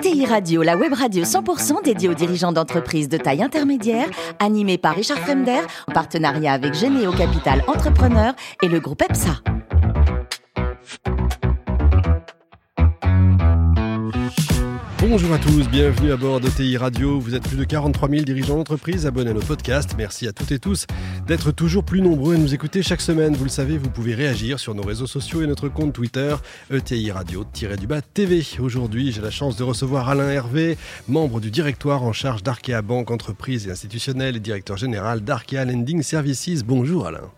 ETI Radio, la web radio 100% dédiée aux dirigeants d'entreprises de taille intermédiaire, animée par Richard Fremder, en partenariat avec Généo Capital Entrepreneur et le groupe EPSA. Bonjour à tous, bienvenue à bord d'ETI Radio. Vous êtes plus de 43 000 dirigeants d'entreprise abonnés à nos podcasts. Merci à toutes et tous d'être toujours plus nombreux à nous écouter chaque semaine. Vous le savez, vous pouvez réagir sur nos réseaux sociaux et notre compte Twitter ETI Radio-du-bas TV. Aujourd'hui, j'ai la chance de recevoir Alain Hervé, membre du directoire en charge d'Arkea Banque Entreprise et Institutionnelle et directeur général d'Arkea Lending Services. Bonjour Alain.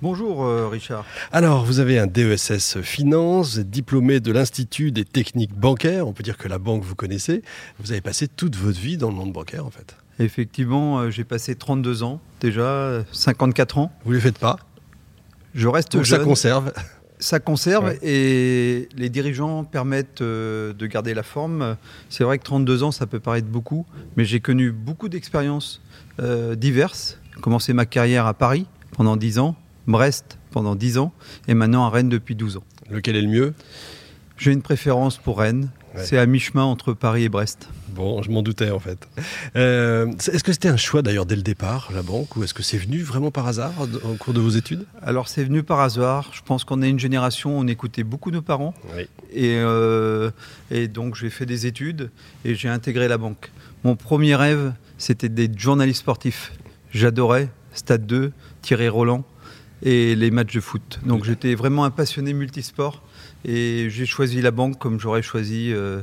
Bonjour euh, Richard. Alors, vous avez un DESS Finance, vous êtes diplômé de l'Institut des techniques bancaires, on peut dire que la banque vous connaissez. Vous avez passé toute votre vie dans le monde bancaire en fait. Effectivement, euh, j'ai passé 32 ans déjà, 54 ans. Vous ne les faites pas Je reste Donc jeune. ça conserve Ça conserve Ouais. et les dirigeants permettent euh, de garder la forme. C'est vrai que 32 ans, ça peut paraître beaucoup, mais j'ai connu beaucoup d'expériences euh, diverses. J'ai commencé ma carrière à Paris pendant 10 ans, Brest pendant 10 ans et maintenant à Rennes depuis 12 ans. Lequel est le mieux? J'ai une préférence pour Rennes. Ouais. C'est à mi-chemin entre Paris et Brest. Bon, je m'en doutais en fait. Euh, est-ce que c'était un choix d'ailleurs dès le départ, la banque, ou est-ce que c'est venu vraiment par hasard au cours de vos études? Alors c'est venu par hasard. Je pense qu'on est une génération, on écoutait beaucoup nos parents. Oui. Et, euh, et donc j'ai fait des études et j'ai intégré la banque. Mon premier rêve, c'était d'être journaliste sportif. J'adorais Stade 2, Thierry Roland et les matchs de foot. Donc j'étais vraiment un passionné multisport et j'ai choisi la banque comme j'aurais choisi euh,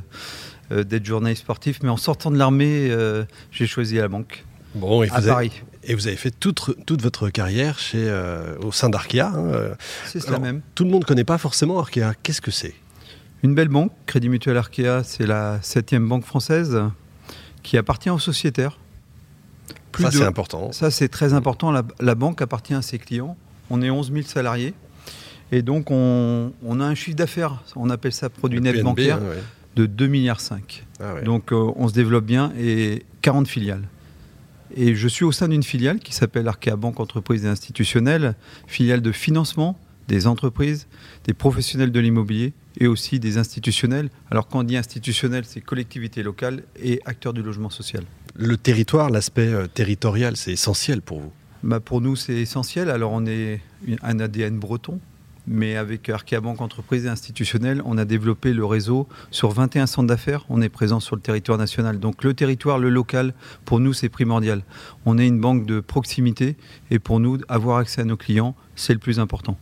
euh, d'être journaliste sportif. Mais en sortant de l'armée, euh, j'ai choisi la banque Bon, et à vous, avez, Paris. et vous avez fait toute, toute votre carrière chez, au sein d'Arkea. hein. C'est cela même. Tout le monde ne connaît pas forcément Arkea. Qu'est-ce que c'est? Une belle banque, Crédit Mutuel Arkea, c'est la septième banque française qui appartient aux sociétaires. Plus Ça, de- c'est important. Ça, c'est très important. La, la banque appartient à ses clients. On est 11 000 salariés. Et donc, on, on a un chiffre d'affaires, on appelle ça produit Le net PNB, bancaire, hein, ouais. de 2,5 milliards. Ah ouais. Donc, euh, on se développe bien et 40 filiales. Et je suis au sein d'une filiale qui s'appelle Arkea Banque Entreprise et Institutionnelle, filiale de financement des entreprises, des professionnels de l'immobilier et aussi des institutionnels. Alors, quand on dit institutionnel, c'est collectivités locales et acteurs du logement social. Le territoire, l'aspect euh, territorial, c'est essentiel pour vous? Bah, pour nous, c'est essentiel. Alors, on est un ADN breton, mais avec Arkea Banque Entreprise et Institutionnelle, on a développé le réseau sur 21 centres d'affaires. On est présent sur le territoire national. Donc, le territoire, le local, pour nous, c'est primordial. On est une banque de proximité et pour nous, avoir accès à nos clients, c'est le plus important.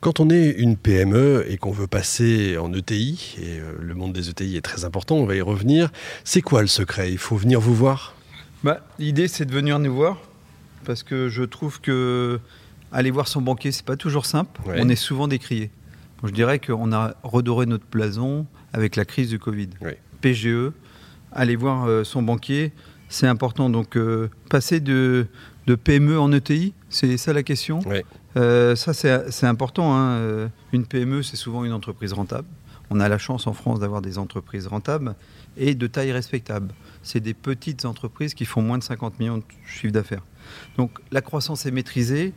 Quand on est une PME et qu'on veut passer en ETI, et euh, le monde des ETI est très important, on va y revenir, c'est quoi le secret? Il faut venir vous voir? Bah, L'idée, c'est de venir nous voir parce que je trouve que aller voir son banquier, c'est pas toujours simple. Ouais. On est souvent décrié. Bon, je dirais qu'on a redoré notre blason avec la crise du Covid. PGE, aller voir euh, son banquier, c'est important. Donc, euh, passer de, de PME en ETI, c'est ça la question? Euh, ça, c'est important. hein. Une PME, c'est souvent une entreprise rentable. On a la chance en France d'avoir des entreprises rentables et de taille respectable. C'est des petites entreprises qui font moins de 50 millions de chiffre d'affaires. Donc la croissance est maîtrisée,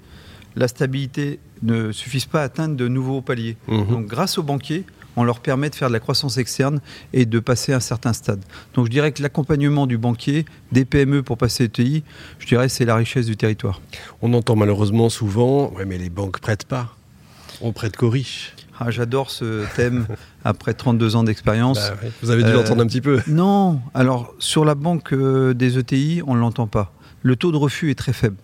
la stabilité ne suffit pas à atteindre de nouveaux paliers. Mhm. Donc grâce aux banquiers, on leur permet de faire de la croissance externe et de passer un certain stade. Donc je dirais que l'accompagnement du banquier, des PME pour passer ETI, je dirais c'est la richesse du territoire. On entend malheureusement souvent, ouais, mais les banques prêtent pas. On prête qu'aux riches. Ah, J'adore ce thème après 32 ans d'expérience. Bah ouais, Vous avez dû Euh, l'entendre un petit peu. Non, alors sur la banque euh, des ETI, on ne l'entend pas. Le taux de refus est très faible.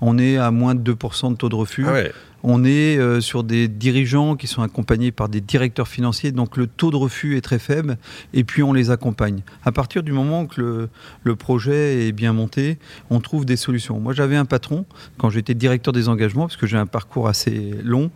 On est à moins de 2% de taux de refus. Ah ouais. On est euh, sur des dirigeants qui sont accompagnés par des directeurs financiers, donc le taux de refus est très faible, et puis on les accompagne. À partir du moment que le, le projet est bien monté, on trouve des solutions. Moi j'avais un patron, quand j'étais directeur des engagements, parce que j'ai un parcours assez long,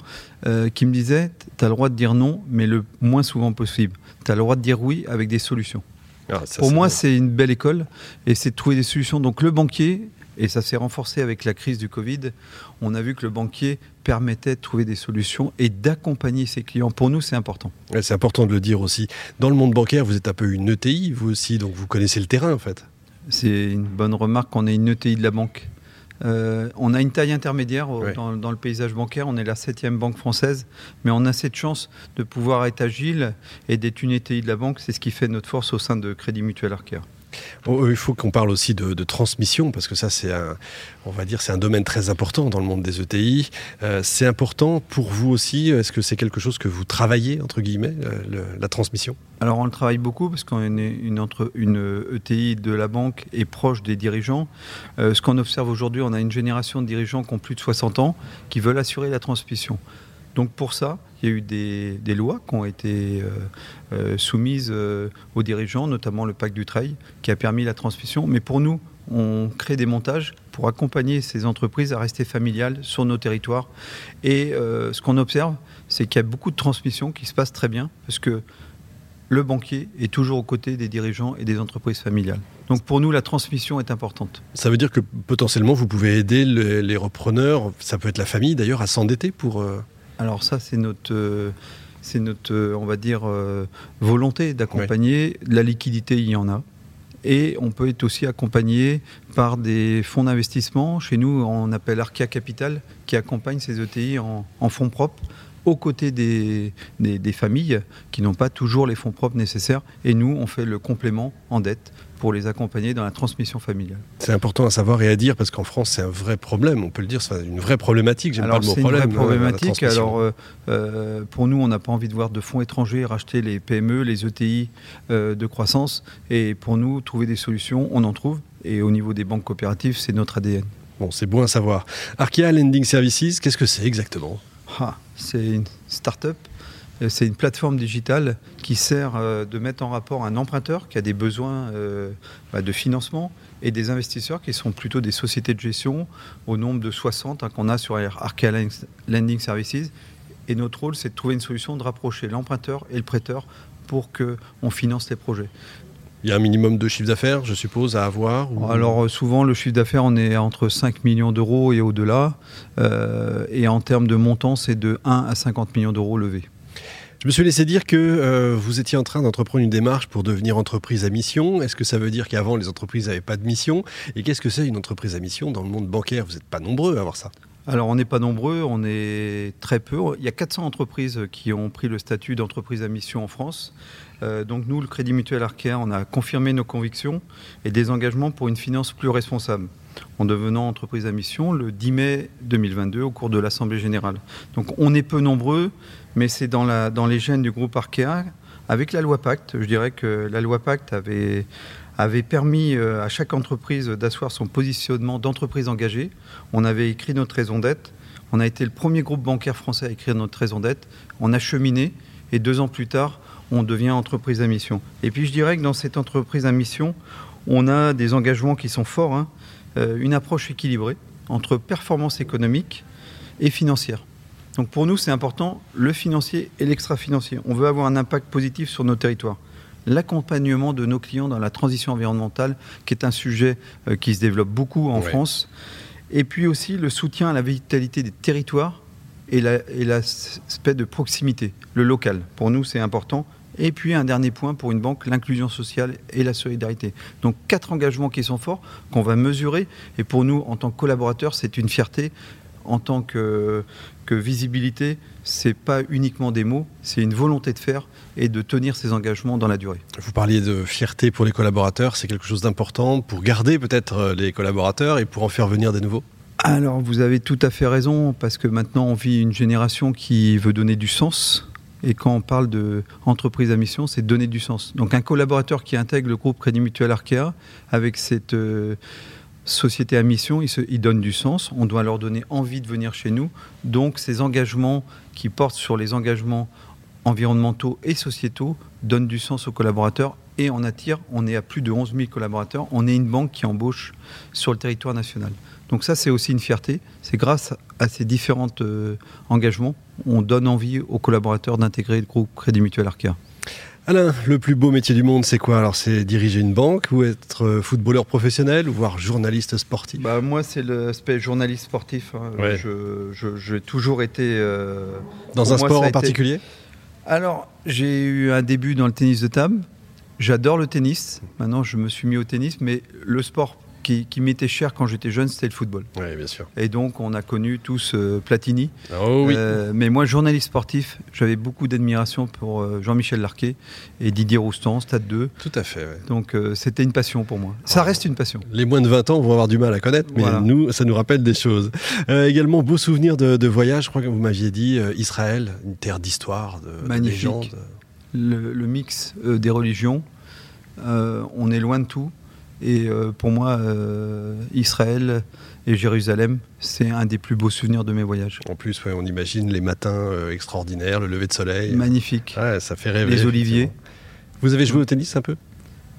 euh, qui me disait, tu as le droit de dire non, mais le moins souvent possible. Tu as le droit de dire oui avec des solutions. Ah, ça, Pour moi, c'est une belle école et c'est de trouver des solutions. Donc le banquier, et ça s'est renforcé avec la crise du Covid, on a vu que le banquier permettait de trouver des solutions et d'accompagner ses clients. Pour nous, c'est important. Ouais, c'est important de le dire aussi. Dans le monde bancaire, vous êtes un peu une ETI, vous aussi, donc vous connaissez le terrain en fait. C'est une bonne remarque qu'on ait une ETI de la banque. Euh, on a une taille intermédiaire dans, le paysage bancaire. On est la septième banque française, mais on a cette chance de pouvoir être agile et d'être une ETI de la banque. C'est ce qui fait notre force au sein de Crédit Mutuel Arkea. Oh, il faut qu'on parle aussi de, transmission, parce que ça, c'est un, on va dire, c'est un domaine très important dans le monde des ETI. Euh, c'est important pour vous aussi. Est-ce que c'est quelque chose que vous travaillez entre guillemets, euh, la transmission? Alors, on le travaille beaucoup parce qu'on est une, entre, une ETI de la banque et proche des dirigeants. Euh, ce qu'on observe aujourd'hui, on a une génération de dirigeants qui ont plus de 60 ans qui veulent assurer la transmission. Donc pour ça, il y a eu des, lois qui ont été euh, euh, soumises euh, aux dirigeants, notamment le pacte du trail, qui a permis la transmission. Mais pour nous, on crée des montages pour accompagner ces entreprises à rester familiales sur nos territoires. Et ce qu'on observe, c'est qu'il y a beaucoup de transmissions qui se passent très bien, parce que le banquier est toujours aux côtés des dirigeants et des entreprises familiales. Donc pour nous, la transmission est importante. Ça veut dire que potentiellement, vous pouvez aider les, repreneurs, ça peut être la famille d'ailleurs, à s'endetter pour... Alors ça, c'est notre, euh, c'est notre, euh, on va dire, euh, volonté d'accompagner. La liquidité, il y en a. Et on peut être aussi accompagné par des fonds d'investissement. Chez nous, on appelle Arkia Capital, qui accompagne ces ETI en, fonds propres aux côtés des, des familles qui n'ont pas toujours les fonds propres nécessaires. Et nous, on fait le complément en dette pour les accompagner dans la transmission familiale. C'est important à savoir et à dire parce qu'en France, c'est un vrai problème, on peut le dire, c'est une vraie problématique. J'aime pas le mot problème. Une vraie problématique. Alors, euh, euh, pour nous, on n'a pas envie de voir de fonds étrangers racheter les PME, les ETI euh, de croissance. Et pour nous, trouver des solutions, on en trouve. Et au niveau des banques coopératives, c'est notre ADN. Bon, c'est bon à savoir. Arkea Lending Services, qu'est-ce que c'est exactement? Ah, C'est une start-up euh, c'est une plateforme digitale qui sert euh, de mettre en rapport un emprunteur qui a des besoins euh, bah, de financement et des investisseurs qui sont plutôt des sociétés de gestion au nombre de 60 hein, qu'on a sur Arkea Lending Services. Et notre rôle, c'est de trouver une solution de rapprocher l'emprunteur et le prêteur pour qu'on finance les projets. Il y a un minimum de chiffre d'affaires, je suppose, à avoir Alors souvent, le chiffre d'affaires, on est entre 5 millions d'euros et au-delà. et en termes de montant, c'est de 1 à 50 millions d'euros levés. Je me suis laissé dire que euh, vous étiez en train d'entreprendre une démarche pour devenir entreprise à mission. Est-ce que ça veut dire qu'avant, les entreprises n'avaient pas de mission? Et qu'est-ce que c'est une entreprise à mission? Dans le monde bancaire Vous n'êtes pas nombreux à avoir ça. Alors on n'est pas nombreux, on est très peu. Il y a 400 entreprises qui ont pris le statut d'entreprise à mission en France. Euh, donc nous, le Crédit Mutuel Arkea, on a confirmé nos convictions et des engagements pour une finance plus responsable en devenant entreprise à mission le 10 mai 2022 au cours de l'Assemblée générale. Donc on est peu nombreux, mais c'est dans, les gènes du groupe Arkea. Avec la loi Pacte, je dirais que la loi Pacte avait, permis euh, à chaque entreprise d'asseoir son positionnement d'entreprise engagée. On avait écrit notre raison d'être. On a été le premier groupe bancaire français à écrire notre raison d'être. On a cheminé et deux ans plus tard, on devient entreprise à mission. Et puis je dirais que dans cette entreprise à mission, on a des engagements qui sont forts. Hein. Euh, une approche équilibrée entre performance économique et financière. Donc pour nous, c'est important le financier et l'extra-financier. On veut avoir un impact positif sur nos territoires. L'accompagnement de nos clients dans la transition environnementale, qui est un sujet euh, qui se développe beaucoup en France. Et puis aussi le soutien à la vitalité des territoires et l'aspect de proximité, le local. Pour nous, c'est important. Et puis un dernier point pour une banque, l'inclusion sociale et la solidarité. Donc quatre engagements qui sont forts, qu'on va mesurer. Et pour nous, en tant que collaborateurs, c'est une fierté. En tant que, que visibilité, c'est pas uniquement des mots, c'est une volonté de faire et de tenir ces engagements dans la durée. Vous parliez de fierté pour les collaborateurs, c'est quelque chose d'important pour garder peut-être euh, les collaborateurs et pour en faire venir des nouveaux? Alors vous avez tout à fait raison, parce que maintenant on vit une génération qui veut donner du sens et quand on parle d'entreprise à mission, c'est donner du sens. Donc un collaborateur qui intègre le groupe Crédit Mutuel Arkea avec cette euh, société à mission, il, se, il, donne du sens. On doit leur donner envie de venir chez nous. Donc ces engagements qui portent sur les engagements environnementaux et sociétaux donnent du sens aux collaborateurs et on attire, on est à plus de 11 000 collaborateurs, on est une banque qui embauche sur le territoire national. Donc ça, c'est aussi une fierté. C'est grâce à ces différents euh, engagements, on donne envie aux collaborateurs d'intégrer le groupe Crédit Mutuel Arkea. Alain, le plus beau métier du monde, c'est quoi? Alors, c'est diriger une banque ou être euh, footballeur professionnel ou voire journaliste sportif? Bah, Moi, c'est l'aspect journaliste sportif. Hein. J'ai toujours été. Euh, dans un sport en particulier? Alors, j'ai eu un début dans le tennis de table. J'adore le tennis. Maintenant, je me suis mis au tennis, mais le sport qui, qui m'était cher quand j'étais jeune, c'était le football. Oui, bien sûr. Et donc, on a connu tous euh, Platini. Oh oui. Euh, mais moi, journaliste sportif, j'avais beaucoup d'admiration pour euh, Jean-Michel Larquet et Didier Roustan, Stade 2. Tout à fait. ouais. Donc, c'était une passion pour moi. Ça reste une passion. Les moins de 20 ans vont avoir du mal à connaître, mais Voilà. nous, ça nous rappelle des choses. Également, beau souvenir de, de voyage. Je crois que vous m'aviez dit Israël, une terre d'histoire, de, de Magnifique. légende. Le, le mix euh, des religions, euh, on est loin de tout. Et euh, pour moi, Israël et Jérusalem, c'est un des plus beaux souvenirs de mes voyages. En plus, ouais, on imagine les matins extraordinaires, le lever de soleil. Magnifique. Ouais, ça fait rêver. Les oliviers. Vous avez joué au tennis un peu?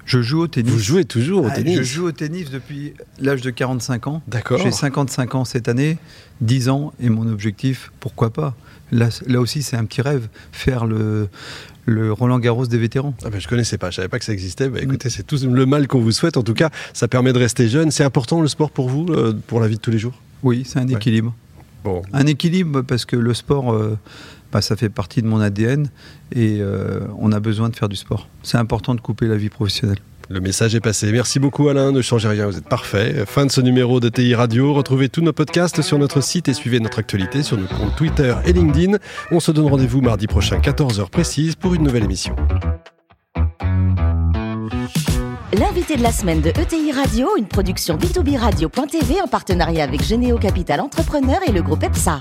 Je joue au tennis. Vous jouez toujours au Ah, tennis Je joue au tennis depuis l'âge de 45 ans. D'accord. J'ai 55 ans cette année, 10 ans, et mon objectif, pourquoi pas? Là, là aussi, c'est un petit rêve, faire le, le Roland Garros des vétérans. Ah ben, je connaissais pas, je savais pas que ça existait. Bah, écoutez, c'est tout le mal qu'on vous souhaite. En tout cas, ça permet de rester jeune. C'est important le sport pour vous, euh, pour la vie de tous les jours? Oui, c'est un Ouais. équilibre. Bon, Un équilibre parce que le sport, euh, bah, ça fait partie de mon ADN et euh, on a besoin de faire du sport. C'est important de couper la vie professionnelle. Le message est passé. Merci beaucoup Alain, ne changez rien, vous êtes parfait. Fin de ce numéro de TI Radio. Retrouvez tous nos podcasts sur notre site et suivez notre actualité sur nos comptes Twitter et LinkedIn. On se donne rendez-vous mardi prochain, 14h précise, pour une nouvelle émission. L'invité de la semaine de ETI Radio, une production B2B Radio.tv en partenariat avec Généo Capital Entrepreneur et le groupe EPSA.